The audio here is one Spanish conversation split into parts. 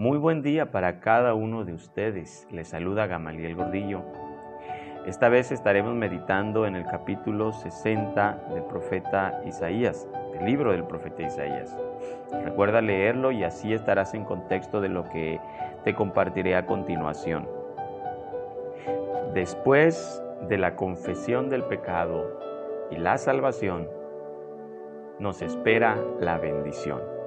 Muy buen día para cada uno de ustedes. Les saluda Gamaliel Gordillo. Esta vez estaremos meditando en el capítulo 60 del profeta Isaías, del libro del profeta Isaías. Recuerda leerlo y así estarás en contexto de lo que te compartiré a continuación. Después de la confesión del pecado y la salvación, nos espera la bendición.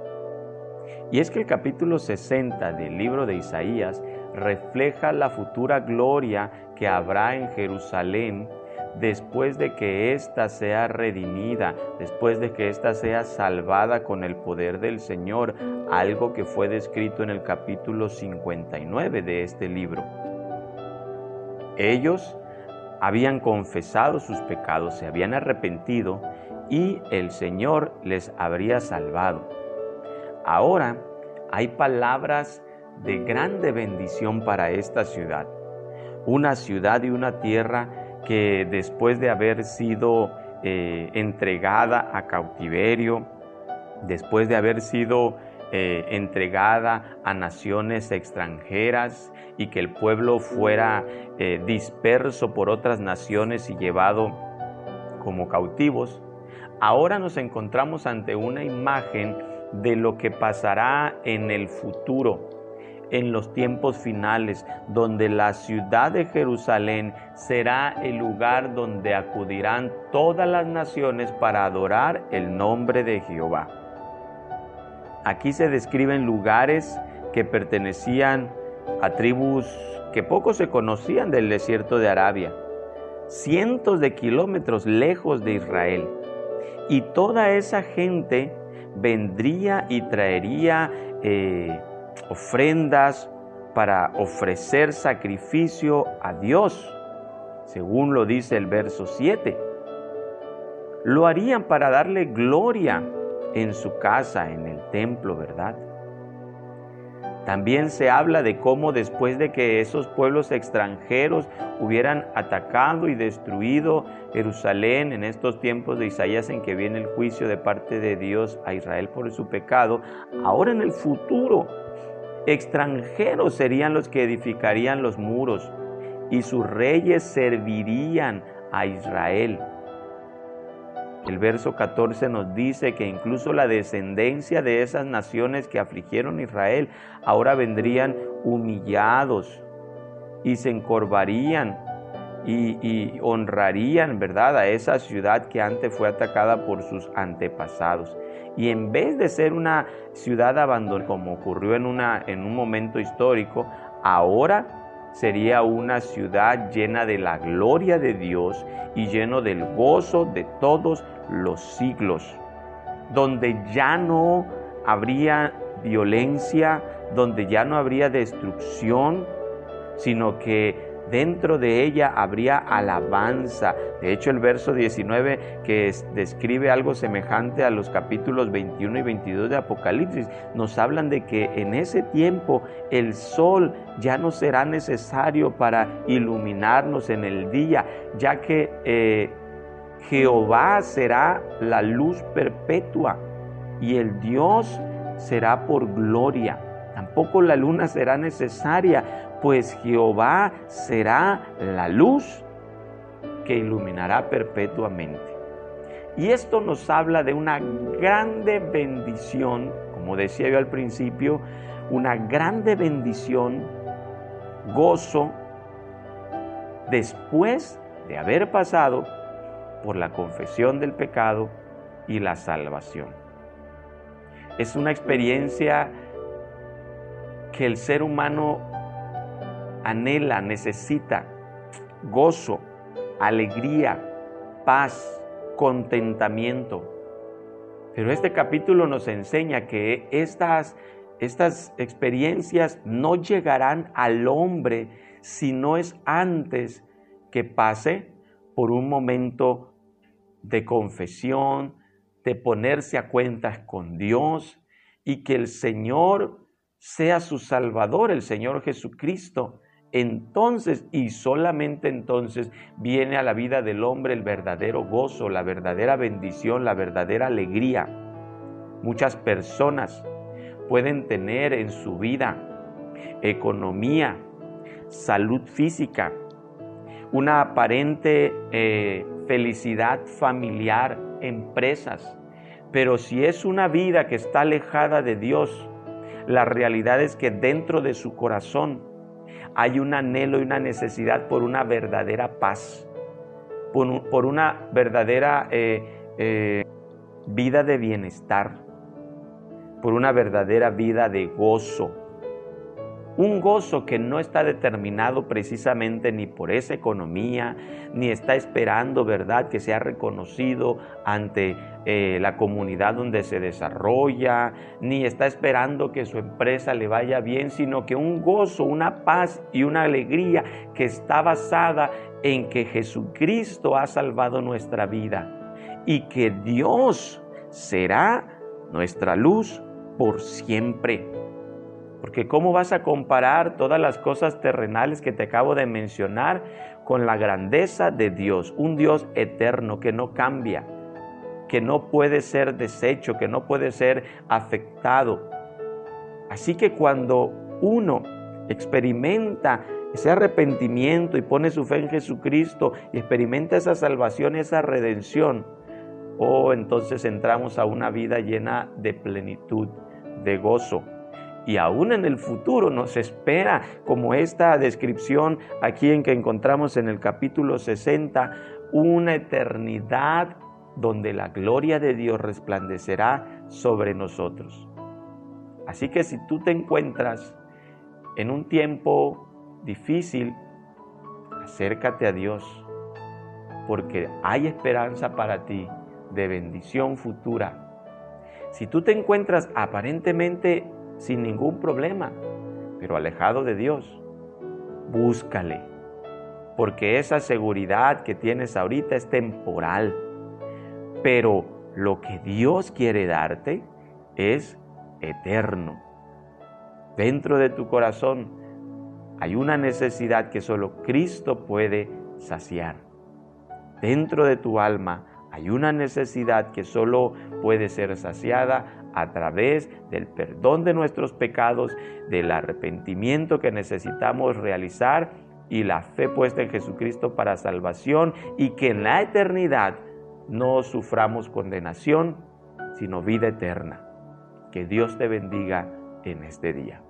Y es que el capítulo 60 del libro de Isaías refleja la futura gloria que habrá en Jerusalén después de que ésta sea redimida, después de que ésta sea salvada con el poder del Señor, algo que fue descrito en el capítulo 59 de este libro. Ellos habían confesado sus pecados, se habían arrepentido y el Señor les habría salvado. Ahora hay palabras de grande bendición para esta ciudad. Una ciudad y una tierra que después de haber sido eh, entregada a cautiverio, después de haber sido eh, entregada a naciones extranjeras y que el pueblo fuera eh, disperso por otras naciones y llevado como cautivos, ahora nos encontramos ante una imagen de lo que pasará en el futuro, en los tiempos finales, donde la ciudad de Jerusalén será el lugar donde acudirán todas las naciones para adorar el nombre de Jehová. Aquí se describen lugares que pertenecían a tribus que poco se conocían del desierto de Arabia, cientos de kilómetros lejos de Israel. Y toda esa gente vendría y traería eh, ofrendas para ofrecer sacrificio a Dios, según lo dice el verso 7. Lo harían para darle gloria en su casa, en el templo, ¿verdad? También se habla de cómo después de que esos pueblos extranjeros hubieran atacado y destruido Jerusalén en estos tiempos de Isaías en que viene el juicio de parte de Dios a Israel por su pecado, ahora en el futuro extranjeros serían los que edificarían los muros y sus reyes servirían a Israel. El verso 14 nos dice que incluso la descendencia de esas naciones que afligieron a Israel ahora vendrían humillados y se encorvarían y, honrarían, ¿verdad?, a esa ciudad que antes fue atacada por sus antepasados. Y en vez de ser una ciudad abandonada, como ocurrió en, un momento histórico, ahora sería una ciudad llena de la gloria de Dios y lleno del gozo de todos los siglos, donde ya no habría violencia, donde ya no habría destrucción, sino que dentro de ella habría alabanza. De hecho, el verso 19 que describe algo semejante a los capítulos 21 y 22 de Apocalipsis, nos hablan de que en ese tiempo el sol ya no será necesario para iluminarnos en el día, ya que eh, Jehová será la luz perpetua y el Dios será por gloria. Tampoco la luna será necesaria, pues Jehová será la luz que iluminará perpetuamente. Y esto nos habla de una grande bendición, como decía yo al principio, una grande bendición, gozo, después de haber pasado por la confesión del pecado y la salvación. Es una experiencia que el ser humano anhela, necesita gozo, alegría, paz, contentamiento. Pero este capítulo nos enseña que estas, estas experiencias no llegarán al hombre si no es antes que pase por un momento de confesión, de ponerse a cuentas con Dios y que el Señor sea su Salvador, el Señor Jesucristo. Entonces y solamente entonces viene a la vida del hombre el verdadero gozo, la verdadera bendición, la verdadera alegría. Muchas personas pueden tener en su vida economía, salud física, una aparente eh, felicidad familiar, empresas. Pero si es una vida que está alejada de Dios, la realidad es que dentro de su corazón hay un anhelo y una necesidad por una verdadera paz, por, una verdadera eh, eh, vida de bienestar, por una verdadera vida de gozo. Un gozo que no está determinado precisamente ni por esa economía, ni está esperando, ¿verdad?, que sea reconocido ante eh, la comunidad donde se desarrolla, ni está esperando que su empresa le vaya bien, sino que un gozo, una paz y una alegría que está basada en que Jesucristo ha salvado nuestra vida y que Dios será nuestra luz por siempre. Porque ¿cómo vas a comparar todas las cosas terrenales que te acabo de mencionar con la grandeza de Dios? Un Dios eterno que no cambia, que no puede ser deshecho, que no puede ser afectado. Así que cuando uno experimenta ese arrepentimiento y pone su fe en Jesucristo y experimenta esa salvación, esa redención, oh, entonces entramos a una vida llena de plenitud, de gozo. Y aún en el futuro nos espera, como esta descripción aquí en que encontramos en el capítulo 60, una eternidad donde la gloria de Dios resplandecerá sobre nosotros. Así que si tú te encuentras en un tiempo difícil, acércate a Dios, porque hay esperanza para ti de bendición futura. Si tú te encuentras aparentemente sin ningún problema, pero alejado de Dios, búscale, porque esa seguridad que tienes ahorita es temporal, pero lo que Dios quiere darte es eterno. Dentro de tu corazón hay una necesidad que solo Cristo puede saciar. Dentro de tu alma hay una necesidad que solo puede ser saciada a través del perdón de nuestros pecados, del arrepentimiento que necesitamos realizar y la fe puesta en Jesucristo para salvación y que en la eternidad no suframos condenación, sino vida eterna. Que Dios te bendiga en este día.